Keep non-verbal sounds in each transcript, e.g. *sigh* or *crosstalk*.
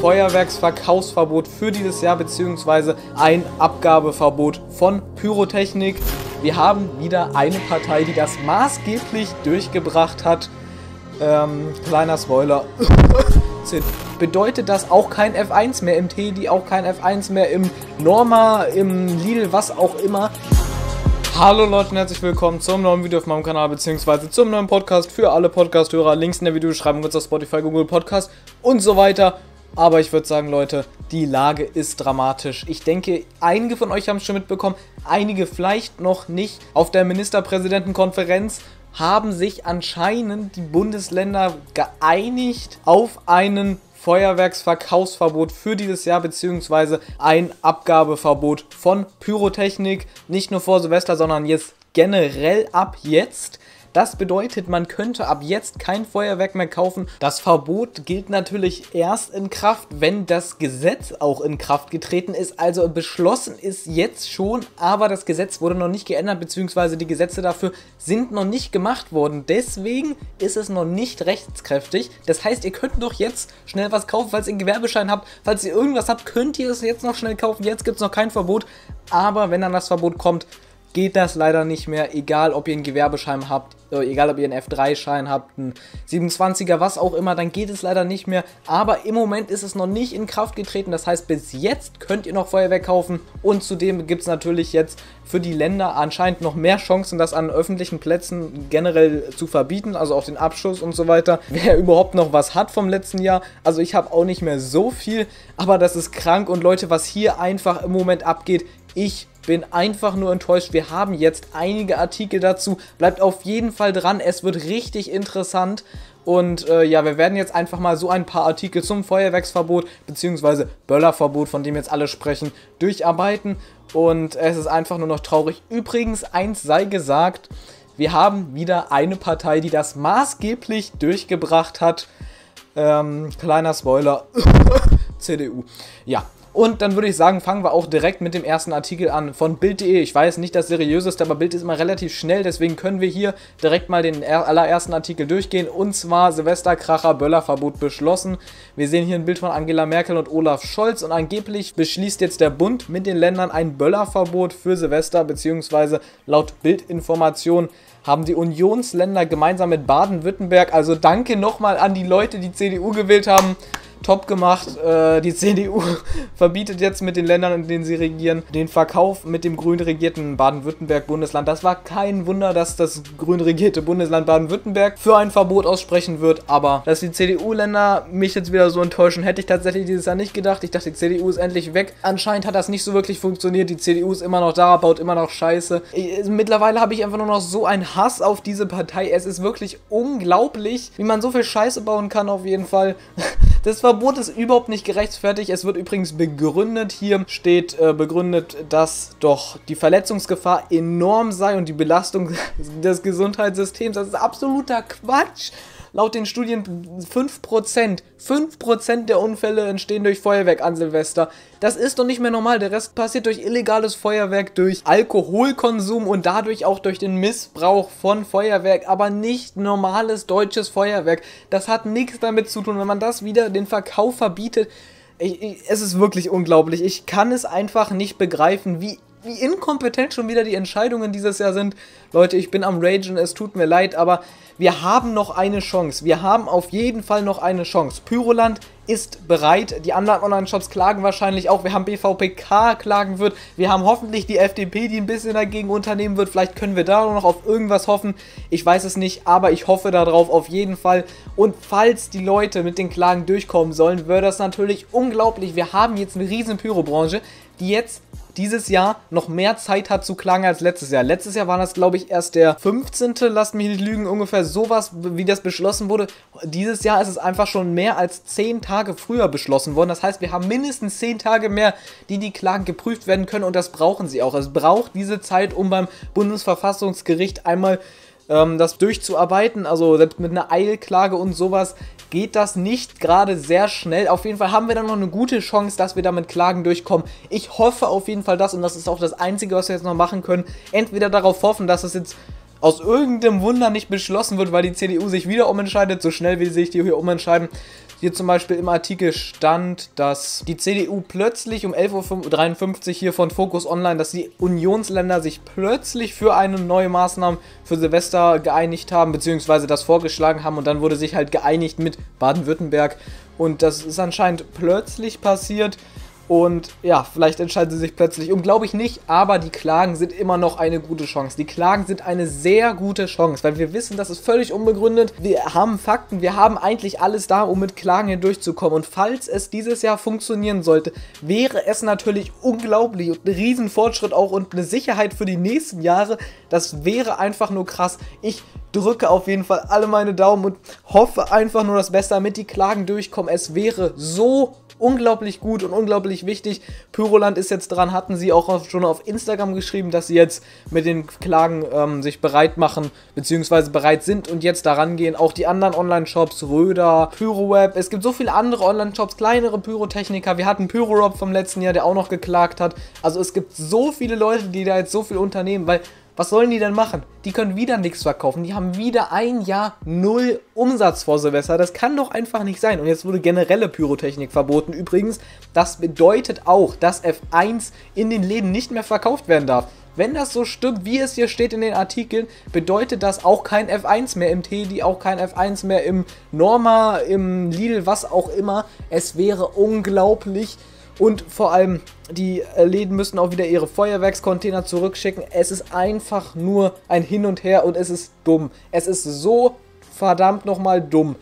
Feuerwerksverkaufsverbot für dieses Jahr beziehungsweise ein Abgabeverbot von Pyrotechnik. Wir haben wieder eine Partei, die das maßgeblich durchgebracht hat. Ähm, kleiner Spoiler. *laughs* Bedeutet das auch kein F1 mehr im Teddy, auch kein F1 mehr im Norma, im Lidl, was auch immer. Hallo Leute und herzlich willkommen zum neuen Video auf meinem Kanal, beziehungsweise zum neuen Podcast für alle Podcast-Hörer. Links in der Videobeschreibung es auf Spotify, Google Podcast und so weiter. Aber ich würde sagen, Leute, die Lage ist dramatisch. Ich denke, einige von euch haben es schon mitbekommen, einige vielleicht noch nicht. Auf der Ministerpräsidentenkonferenz haben sich anscheinend die Bundesländer geeinigt auf einen Feuerwerksverkaufsverbot für dieses Jahr beziehungsweise ein Abgabeverbot von Pyrotechnik. Nicht nur vor Silvester, sondern jetzt generell ab jetzt. Das bedeutet, man könnte ab jetzt kein Feuerwerk mehr kaufen. Das Verbot gilt natürlich erst in Kraft, wenn das Gesetz auch in Kraft getreten ist. Also beschlossen ist jetzt schon, aber das Gesetz wurde noch nicht geändert, beziehungsweise die Gesetze dafür sind noch nicht gemacht worden. Deswegen ist es noch nicht rechtskräftig. Das heißt, ihr könnt doch jetzt schnell was kaufen, falls ihr einen Gewerbeschein habt. Falls ihr irgendwas habt, könnt ihr es jetzt noch schnell kaufen. Jetzt gibt es noch kein Verbot. Aber wenn dann das Verbot kommt, geht das leider nicht mehr, egal ob ihr einen Gewerbeschein habt, äh, egal ob ihr einen F3-Schein habt, einen 27er, was auch immer, dann geht es leider nicht mehr. Aber im Moment ist es noch nicht in Kraft getreten, das heißt, bis jetzt könnt ihr noch Feuerwehr kaufen und zudem gibt es natürlich jetzt für die Länder anscheinend noch mehr Chancen, das an öffentlichen Plätzen generell zu verbieten, also auch den Abschuss und so weiter. Wer überhaupt noch was hat vom letzten Jahr, also ich habe auch nicht mehr so viel, aber das ist krank und Leute, was hier einfach im Moment abgeht, ich bin einfach nur enttäuscht. Wir haben jetzt einige Artikel dazu. Bleibt auf jeden Fall dran. Es wird richtig interessant. Und äh, ja, wir werden jetzt einfach mal so ein paar Artikel zum Feuerwerksverbot bzw. Böllerverbot, von dem jetzt alle sprechen, durcharbeiten. Und es ist einfach nur noch traurig. Übrigens, eins sei gesagt, wir haben wieder eine Partei, die das maßgeblich durchgebracht hat. Ähm, kleiner Spoiler. *laughs* CDU. Ja, und dann würde ich sagen, fangen wir auch direkt mit dem ersten Artikel an von Bild.de. Ich weiß nicht das seriöseste, aber Bild ist immer relativ schnell, deswegen können wir hier direkt mal den allerersten Artikel durchgehen. Und zwar Silvesterkracher Böllerverbot beschlossen. Wir sehen hier ein Bild von Angela Merkel und Olaf Scholz und angeblich beschließt jetzt der Bund mit den Ländern ein Böllerverbot für Silvester, beziehungsweise laut Bildinformation haben die Unionsländer gemeinsam mit Baden-Württemberg, also danke nochmal an die Leute, die CDU gewählt haben, top gemacht. Äh, die *laughs* CDU verbietet jetzt mit den Ländern, in denen sie regieren, den Verkauf mit dem grün regierten Baden-Württemberg-Bundesland. Das war kein Wunder, dass das grün regierte Bundesland Baden-Württemberg für ein Verbot aussprechen wird, aber dass die CDU-Länder mich jetzt wieder so enttäuschen, hätte ich tatsächlich dieses Jahr nicht gedacht. Ich dachte, die CDU ist endlich weg. Anscheinend hat das nicht so wirklich funktioniert. Die CDU ist immer noch da, baut immer noch Scheiße. Mittlerweile habe ich einfach nur noch so einen Hass auf diese Partei. Es ist wirklich unglaublich, wie man so viel Scheiße bauen kann, auf jeden Fall. *laughs* Das Verbot ist überhaupt nicht gerechtfertigt. Es wird übrigens begründet, hier steht äh, begründet, dass doch die Verletzungsgefahr enorm sei und die Belastung *laughs* des Gesundheitssystems. Das ist absoluter Quatsch. Laut den Studien 5%, 5% der Unfälle entstehen durch Feuerwerk an Silvester. Das ist doch nicht mehr normal. Der Rest passiert durch illegales Feuerwerk, durch Alkoholkonsum und dadurch auch durch den Missbrauch von Feuerwerk, aber nicht normales deutsches Feuerwerk. Das hat nichts damit zu tun. Wenn man das wieder den Verkauf verbietet, ich, ich, es ist wirklich unglaublich. Ich kann es einfach nicht begreifen, wie wie inkompetent schon wieder die Entscheidungen dieses Jahr sind. Leute, ich bin am Ragen, es tut mir leid, aber wir haben noch eine Chance. Wir haben auf jeden Fall noch eine Chance. Pyroland ist bereit. Die anderen Online-Shops klagen wahrscheinlich auch. Wir haben BVPK klagen wird. Wir haben hoffentlich die FDP, die ein bisschen dagegen unternehmen wird. Vielleicht können wir da noch auf irgendwas hoffen. Ich weiß es nicht, aber ich hoffe darauf auf jeden Fall. Und falls die Leute mit den Klagen durchkommen sollen, wäre das natürlich unglaublich. Wir haben jetzt eine riesen Pyrobranche, die jetzt dieses Jahr noch mehr Zeit hat zu klagen als letztes Jahr. Letztes Jahr war das, glaube ich, erst der 15. Lasst mich nicht lügen, ungefähr sowas, wie das beschlossen wurde. Dieses Jahr ist es einfach schon mehr als 10 Tage früher beschlossen worden. Das heißt, wir haben mindestens 10 Tage mehr, die die Klagen geprüft werden können und das brauchen sie auch. Es braucht diese Zeit, um beim Bundesverfassungsgericht einmal ähm, das durchzuarbeiten. Also selbst mit einer Eilklage und sowas geht das nicht gerade sehr schnell. Auf jeden Fall haben wir dann noch eine gute Chance, dass wir damit Klagen durchkommen. Ich hoffe auf jeden Fall das und das ist auch das Einzige, was wir jetzt noch machen können. Entweder darauf hoffen, dass es jetzt aus irgendeinem Wunder nicht beschlossen wird, weil die CDU sich wieder umentscheidet, so schnell wie sie sich die hier umentscheiden. Hier zum Beispiel im Artikel stand, dass die CDU plötzlich um 11.53 Uhr hier von Focus Online, dass die Unionsländer sich plötzlich für eine neue Maßnahme für Silvester geeinigt haben, beziehungsweise das vorgeschlagen haben und dann wurde sich halt geeinigt mit Baden-Württemberg und das ist anscheinend plötzlich passiert. Und ja, vielleicht entscheiden sie sich plötzlich um, glaube ich nicht, aber die Klagen sind immer noch eine gute Chance. Die Klagen sind eine sehr gute Chance, weil wir wissen, das ist völlig unbegründet. Wir haben Fakten, wir haben eigentlich alles da, um mit Klagen hier durchzukommen. Und falls es dieses Jahr funktionieren sollte, wäre es natürlich unglaublich und ein Riesenfortschritt auch und eine Sicherheit für die nächsten Jahre. Das wäre einfach nur krass. Ich drücke auf jeden Fall alle meine Daumen und hoffe einfach nur das Beste, damit die Klagen durchkommen. Es wäre so unglaublich gut und unglaublich wichtig. Pyroland ist jetzt dran, hatten sie auch schon auf Instagram geschrieben, dass sie jetzt mit den Klagen ähm, sich bereit machen, beziehungsweise bereit sind und jetzt daran gehen. Auch die anderen Online-Shops, Röder, PyroWeb, es gibt so viele andere Online-Shops, kleinere Pyrotechniker. Wir hatten PyroRob vom letzten Jahr, der auch noch geklagt hat. Also es gibt so viele Leute, die da jetzt so viel unternehmen, weil was sollen die denn machen? Die können wieder nichts verkaufen. Die haben wieder ein Jahr null Umsatz vor Silvester. Das kann doch einfach nicht sein. Und jetzt wurde generelle Pyrotechnik verboten. Übrigens, das bedeutet auch, dass F1 in den Läden nicht mehr verkauft werden darf. Wenn das so stimmt, wie es hier steht in den Artikeln, bedeutet das auch kein F1 mehr im Teddy, auch kein F1 mehr im Norma, im Lidl, was auch immer. Es wäre unglaublich, und vor allem, die äh, Läden müssen auch wieder ihre Feuerwerkscontainer zurückschicken. Es ist einfach nur ein Hin und Her und es ist dumm. Es ist so verdammt nochmal dumm.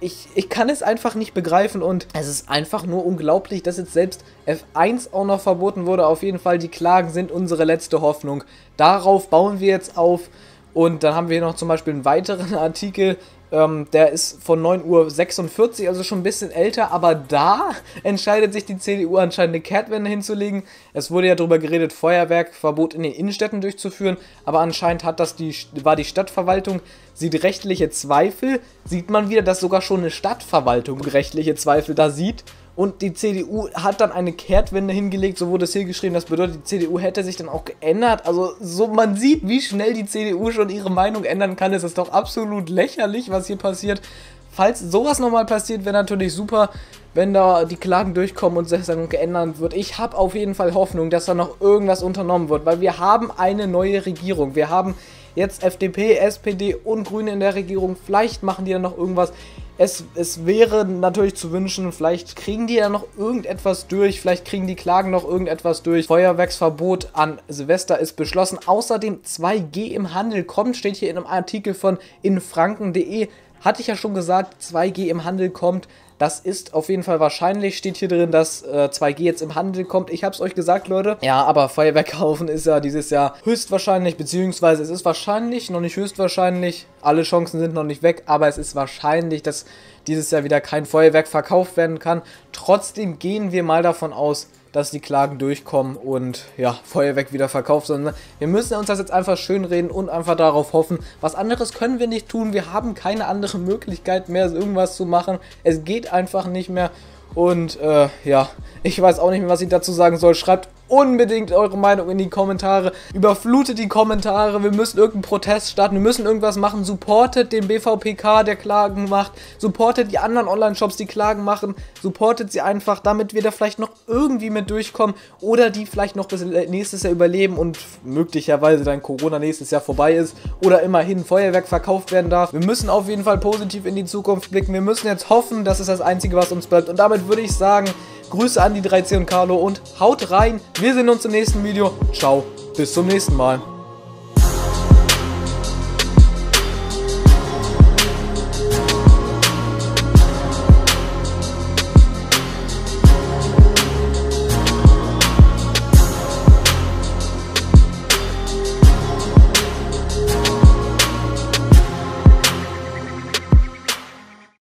Ich, ich kann es einfach nicht begreifen und es ist einfach nur unglaublich, dass jetzt selbst F1 auch noch verboten wurde. Auf jeden Fall, die Klagen sind unsere letzte Hoffnung. Darauf bauen wir jetzt auf. Und dann haben wir hier noch zum Beispiel einen weiteren *laughs* Artikel, ähm, der ist von 9.46 Uhr, also schon ein bisschen älter, aber da *laughs* entscheidet sich die CDU anscheinend eine Kehrtwende hinzulegen. Es wurde ja darüber geredet, Feuerwerkverbot in den Innenstädten durchzuführen, aber anscheinend hat das die, war die Stadtverwaltung, sieht rechtliche Zweifel, sieht man wieder, dass sogar schon eine Stadtverwaltung rechtliche Zweifel da sieht und die CDU hat dann eine Kehrtwende hingelegt, so wurde es hier geschrieben. Das bedeutet, die CDU hätte sich dann auch geändert. Also so man sieht, wie schnell die CDU schon ihre Meinung ändern kann. Es ist doch absolut lächerlich, was hier passiert. Falls sowas nochmal passiert, wäre natürlich super, wenn da die Klagen durchkommen und sich dann geändert wird. Ich habe auf jeden Fall Hoffnung, dass da noch irgendwas unternommen wird, weil wir haben eine neue Regierung. Wir haben jetzt FDP, SPD und Grüne in der Regierung. Vielleicht machen die dann noch irgendwas. Es, es wäre natürlich zu wünschen, vielleicht kriegen die ja noch irgendetwas durch, vielleicht kriegen die Klagen noch irgendetwas durch. Feuerwerksverbot an Silvester ist beschlossen. Außerdem 2G im Handel kommt, steht hier in einem Artikel von infranken.de. Hatte ich ja schon gesagt, 2G im Handel kommt. Das ist auf jeden Fall wahrscheinlich. Steht hier drin, dass äh, 2G jetzt im Handel kommt. Ich hab's euch gesagt, Leute. Ja, aber Feuerwerk kaufen ist ja dieses Jahr höchstwahrscheinlich, beziehungsweise es ist wahrscheinlich, noch nicht höchstwahrscheinlich. Alle Chancen sind noch nicht weg, aber es ist wahrscheinlich, dass dieses Jahr wieder kein Feuerwerk verkauft werden kann. Trotzdem gehen wir mal davon aus, dass die Klagen durchkommen und ja, Feuerwerk wieder verkauft, sondern wir müssen uns das jetzt einfach schön reden und einfach darauf hoffen. Was anderes können wir nicht tun. Wir haben keine andere Möglichkeit mehr, irgendwas zu machen. Es geht einfach nicht mehr. Und äh, ja, ich weiß auch nicht mehr, was ich dazu sagen soll. Schreibt unbedingt eure Meinung in die Kommentare. Überflutet die Kommentare. Wir müssen irgendeinen Protest starten. Wir müssen irgendwas machen. Supportet den BVPK, der Klagen macht. Supportet die anderen Online-Shops, die Klagen machen. Supportet sie einfach, damit wir da vielleicht noch irgendwie mit durchkommen. Oder die vielleicht noch bis nächstes Jahr überleben und möglicherweise dann Corona nächstes Jahr vorbei ist. Oder immerhin Feuerwerk verkauft werden darf. Wir müssen auf jeden Fall positiv in die Zukunft blicken. Wir müssen jetzt hoffen, das ist das Einzige, was uns bleibt. Und damit würde ich sagen, Grüße an die 3C und Carlo und haut rein. Wir sehen uns im nächsten Video. Ciao, bis zum nächsten Mal.